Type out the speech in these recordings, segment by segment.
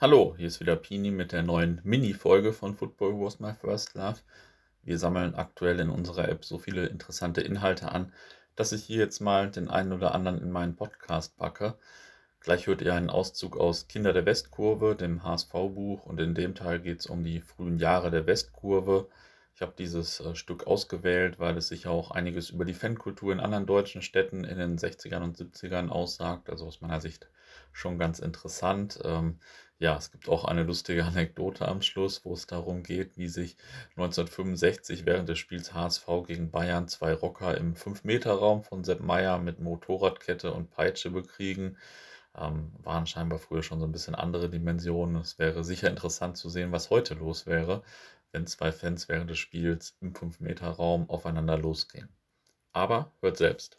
Hallo, hier ist wieder Pini mit der neuen Mini-Folge von Football Was My First Love. Wir sammeln aktuell in unserer App so viele interessante Inhalte an, dass ich hier jetzt mal den einen oder anderen in meinen Podcast packe. Gleich hört ihr einen Auszug aus Kinder der Westkurve, dem HSV-Buch, und in dem Teil geht es um die frühen Jahre der Westkurve. Ich habe dieses äh, Stück ausgewählt, weil es sich auch einiges über die Fankultur in anderen deutschen Städten in den 60ern und 70ern aussagt. Also aus meiner Sicht schon ganz interessant. Ähm, ja, es gibt auch eine lustige Anekdote am Schluss, wo es darum geht, wie sich 1965 während des Spiels HSV gegen Bayern zwei Rocker im 5-Meter-Raum von Sepp Meyer mit Motorradkette und Peitsche bekriegen. Ähm, waren scheinbar früher schon so ein bisschen andere Dimensionen. Es wäre sicher interessant zu sehen, was heute los wäre, wenn zwei Fans während des Spiels im 5-Meter-Raum aufeinander losgehen. Aber hört selbst.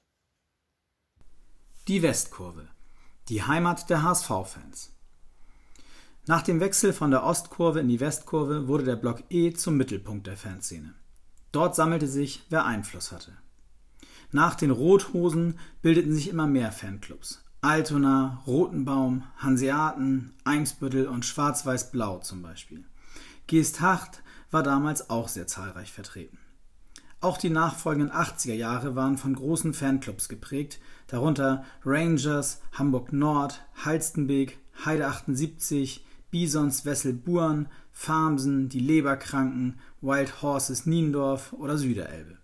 Die Westkurve. Die Heimat der HSV-Fans. Nach dem Wechsel von der Ostkurve in die Westkurve wurde der Block E zum Mittelpunkt der Fanszene. Dort sammelte sich, wer Einfluss hatte. Nach den Rothosen bildeten sich immer mehr Fanclubs. Altona, Rotenbaum, Hanseaten, Eimsbüttel und Schwarz-Weiß-Blau zum Beispiel. Geesthacht war damals auch sehr zahlreich vertreten. Auch die nachfolgenden 80er Jahre waren von großen Fanclubs geprägt, darunter Rangers, Hamburg Nord, Halstenbek, Heide 78, Bisons Wessel Buren, Farmsen, die Leberkranken, Wild Horses Niendorf oder Süderelbe.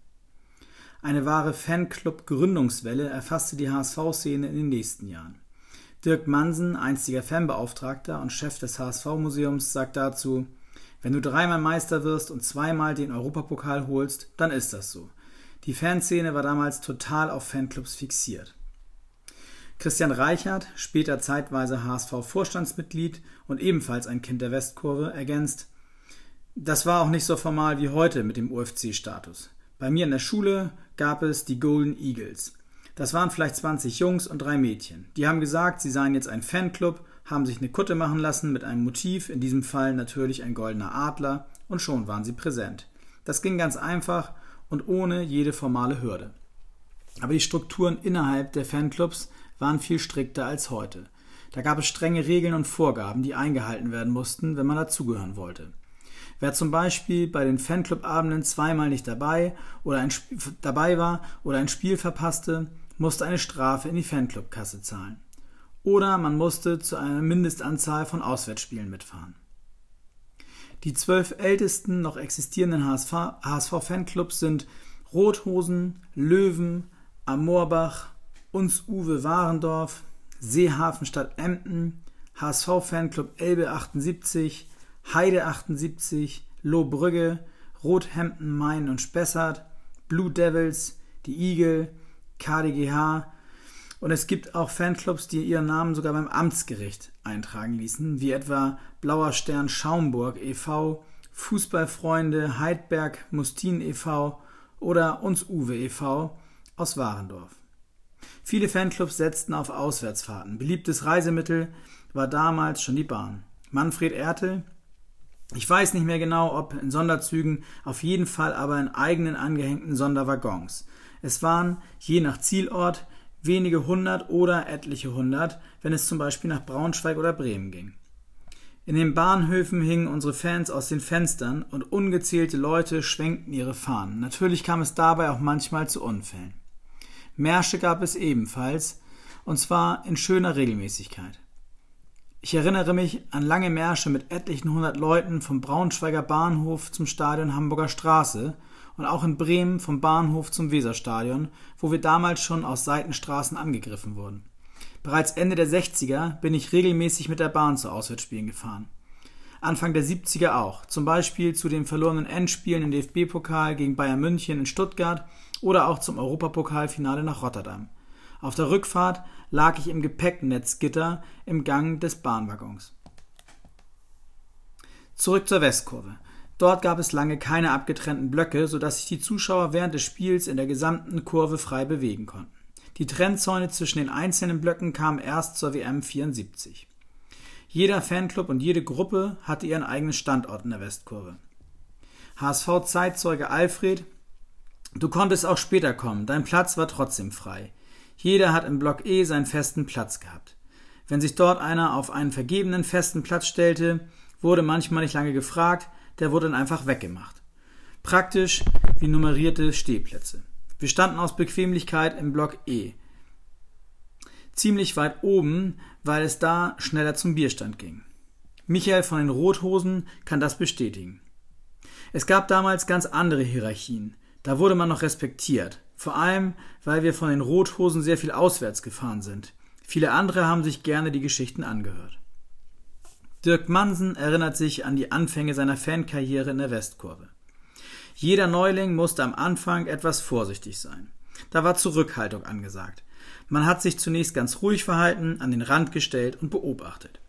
Eine wahre Fanclub-Gründungswelle erfasste die HSV-Szene in den nächsten Jahren. Dirk Mansen, einstiger Fanbeauftragter und Chef des HSV-Museums, sagt dazu, wenn du dreimal Meister wirst und zweimal den Europapokal holst, dann ist das so. Die Fanszene war damals total auf Fanclubs fixiert. Christian Reichert, später zeitweise HSV-Vorstandsmitglied und ebenfalls ein Kind der Westkurve, ergänzt, das war auch nicht so formal wie heute mit dem UFC-Status. Bei mir in der Schule gab es die Golden Eagles. Das waren vielleicht 20 Jungs und drei Mädchen. Die haben gesagt, sie seien jetzt ein Fanclub haben sich eine Kutte machen lassen mit einem Motiv, in diesem Fall natürlich ein goldener Adler, und schon waren sie präsent. Das ging ganz einfach und ohne jede formale Hürde. Aber die Strukturen innerhalb der Fanclubs waren viel strikter als heute. Da gab es strenge Regeln und Vorgaben, die eingehalten werden mussten, wenn man dazugehören wollte. Wer zum Beispiel bei den Fanclub-Abenden zweimal nicht dabei, oder ein dabei war oder ein Spiel verpasste, musste eine Strafe in die Fanclub-Kasse zahlen oder man musste zu einer Mindestanzahl von Auswärtsspielen mitfahren. Die zwölf ältesten noch existierenden HSV-Fanclubs sind Rothosen, Löwen, Amorbach, Uns Uwe Warendorf, Seehafenstadt Emden, HSV-Fanclub Elbe 78, Heide 78, Lohbrügge, Rothemden, Main und Spessart, Blue Devils, die Igel, KDGH, und es gibt auch Fanclubs, die ihren Namen sogar beim Amtsgericht eintragen ließen, wie etwa Blauer Stern Schaumburg e.V., Fußballfreunde Heidberg Mustin e.V. oder Uns Uwe e.V. aus Warendorf. Viele Fanclubs setzten auf Auswärtsfahrten. Beliebtes Reisemittel war damals schon die Bahn. Manfred Ertel, ich weiß nicht mehr genau, ob in Sonderzügen, auf jeden Fall aber in eigenen angehängten Sonderwaggons. Es waren, je nach Zielort, wenige hundert oder etliche hundert, wenn es zum Beispiel nach Braunschweig oder Bremen ging. In den Bahnhöfen hingen unsere Fans aus den Fenstern und ungezählte Leute schwenkten ihre Fahnen. Natürlich kam es dabei auch manchmal zu Unfällen. Märsche gab es ebenfalls, und zwar in schöner Regelmäßigkeit. Ich erinnere mich an lange Märsche mit etlichen hundert Leuten vom Braunschweiger Bahnhof zum Stadion Hamburger Straße, und auch in Bremen vom Bahnhof zum Weserstadion, wo wir damals schon aus Seitenstraßen angegriffen wurden. Bereits Ende der 60er bin ich regelmäßig mit der Bahn zu Auswärtsspielen gefahren. Anfang der 70er auch, zum Beispiel zu den verlorenen Endspielen im DFB-Pokal gegen Bayern München in Stuttgart oder auch zum Europapokalfinale nach Rotterdam. Auf der Rückfahrt lag ich im Gepäcknetzgitter im Gang des Bahnwaggons. Zurück zur Westkurve. Dort gab es lange keine abgetrennten Blöcke, sodass sich die Zuschauer während des Spiels in der gesamten Kurve frei bewegen konnten. Die Trennzäune zwischen den einzelnen Blöcken kamen erst zur WM 74. Jeder Fanclub und jede Gruppe hatte ihren eigenen Standort in der Westkurve. HSV-Zeitzeuge Alfred, du konntest auch später kommen, dein Platz war trotzdem frei. Jeder hat im Block E seinen festen Platz gehabt. Wenn sich dort einer auf einen vergebenen festen Platz stellte, wurde manchmal nicht lange gefragt, der wurde dann einfach weggemacht. Praktisch wie nummerierte Stehplätze. Wir standen aus Bequemlichkeit im Block E. Ziemlich weit oben, weil es da schneller zum Bierstand ging. Michael von den Rothosen kann das bestätigen. Es gab damals ganz andere Hierarchien. Da wurde man noch respektiert. Vor allem, weil wir von den Rothosen sehr viel auswärts gefahren sind. Viele andere haben sich gerne die Geschichten angehört. Dirk Mansen erinnert sich an die Anfänge seiner Fankarriere in der Westkurve. Jeder Neuling musste am Anfang etwas vorsichtig sein. Da war Zurückhaltung angesagt. Man hat sich zunächst ganz ruhig verhalten, an den Rand gestellt und beobachtet.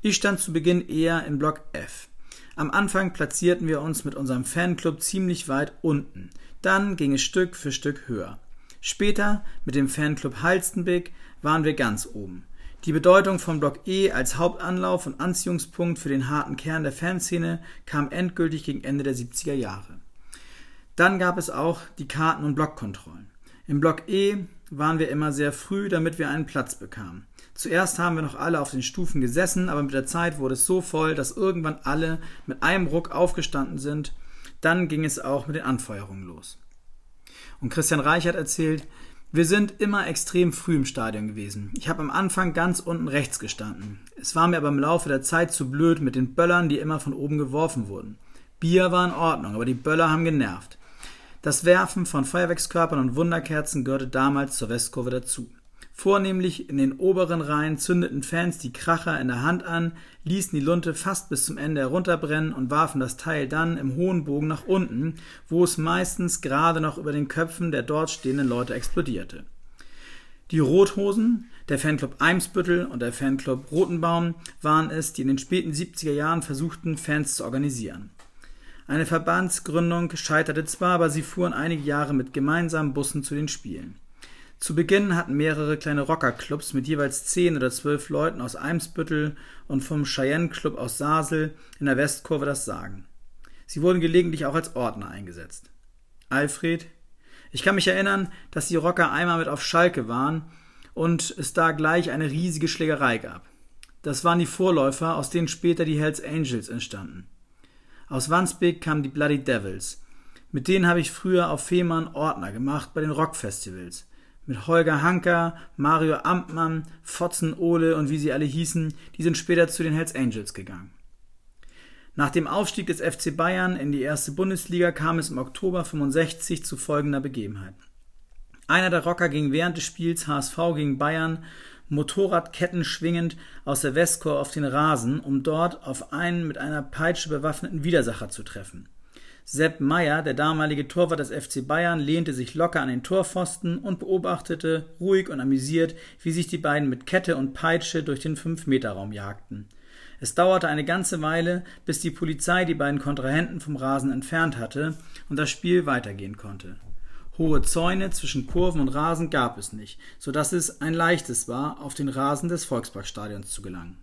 Ich stand zu Beginn eher im Block F. Am Anfang platzierten wir uns mit unserem Fanclub ziemlich weit unten. Dann ging es Stück für Stück höher. Später, mit dem Fanclub Halstenbeck, waren wir ganz oben. Die Bedeutung von Block E als Hauptanlauf und Anziehungspunkt für den harten Kern der Fanszene kam endgültig gegen Ende der 70er Jahre. Dann gab es auch die Karten- und Blockkontrollen. Im Block E waren wir immer sehr früh, damit wir einen Platz bekamen. Zuerst haben wir noch alle auf den Stufen gesessen, aber mit der Zeit wurde es so voll, dass irgendwann alle mit einem Ruck aufgestanden sind. Dann ging es auch mit den Anfeuerungen los. Und Christian Reichert erzählt, wir sind immer extrem früh im Stadion gewesen. Ich habe am Anfang ganz unten rechts gestanden. Es war mir aber im Laufe der Zeit zu blöd mit den Böllern, die immer von oben geworfen wurden. Bier war in Ordnung, aber die Böller haben genervt. Das Werfen von Feuerwerkskörpern und Wunderkerzen gehörte damals zur Westkurve dazu. Vornehmlich in den oberen Reihen zündeten Fans die Kracher in der Hand an, ließen die Lunte fast bis zum Ende herunterbrennen und warfen das Teil dann im hohen Bogen nach unten, wo es meistens gerade noch über den Köpfen der dort stehenden Leute explodierte. Die Rothosen, der Fanclub Eimsbüttel und der Fanclub Rotenbaum waren es, die in den späten 70er Jahren versuchten, Fans zu organisieren. Eine Verbandsgründung scheiterte zwar, aber sie fuhren einige Jahre mit gemeinsamen Bussen zu den Spielen. Zu Beginn hatten mehrere kleine Rockerclubs mit jeweils zehn oder zwölf Leuten aus Eimsbüttel und vom Cheyenne Club aus Sasel in der Westkurve das Sagen. Sie wurden gelegentlich auch als Ordner eingesetzt. Alfred? Ich kann mich erinnern, dass die Rocker einmal mit auf Schalke waren und es da gleich eine riesige Schlägerei gab. Das waren die Vorläufer, aus denen später die Hells Angels entstanden. Aus Wandsbek kamen die Bloody Devils. Mit denen habe ich früher auf Fehmarn Ordner gemacht bei den Rockfestivals. Mit Holger Hanker, Mario Amtmann, Fotzen Ole und wie sie alle hießen, die sind später zu den Hells Angels gegangen. Nach dem Aufstieg des FC Bayern in die erste Bundesliga kam es im Oktober 65 zu folgender Begebenheit. Einer der Rocker ging während des Spiels HSV gegen Bayern Motorradketten schwingend aus der Westchor auf den Rasen, um dort auf einen mit einer Peitsche bewaffneten Widersacher zu treffen. Sepp Meyer, der damalige Torwart des FC Bayern, lehnte sich locker an den Torpfosten und beobachtete, ruhig und amüsiert, wie sich die beiden mit Kette und Peitsche durch den Fünf-Meter-Raum jagten. Es dauerte eine ganze Weile, bis die Polizei die beiden Kontrahenten vom Rasen entfernt hatte und das Spiel weitergehen konnte. Hohe Zäune zwischen Kurven und Rasen gab es nicht, so dass es ein leichtes war, auf den Rasen des Volksparkstadions zu gelangen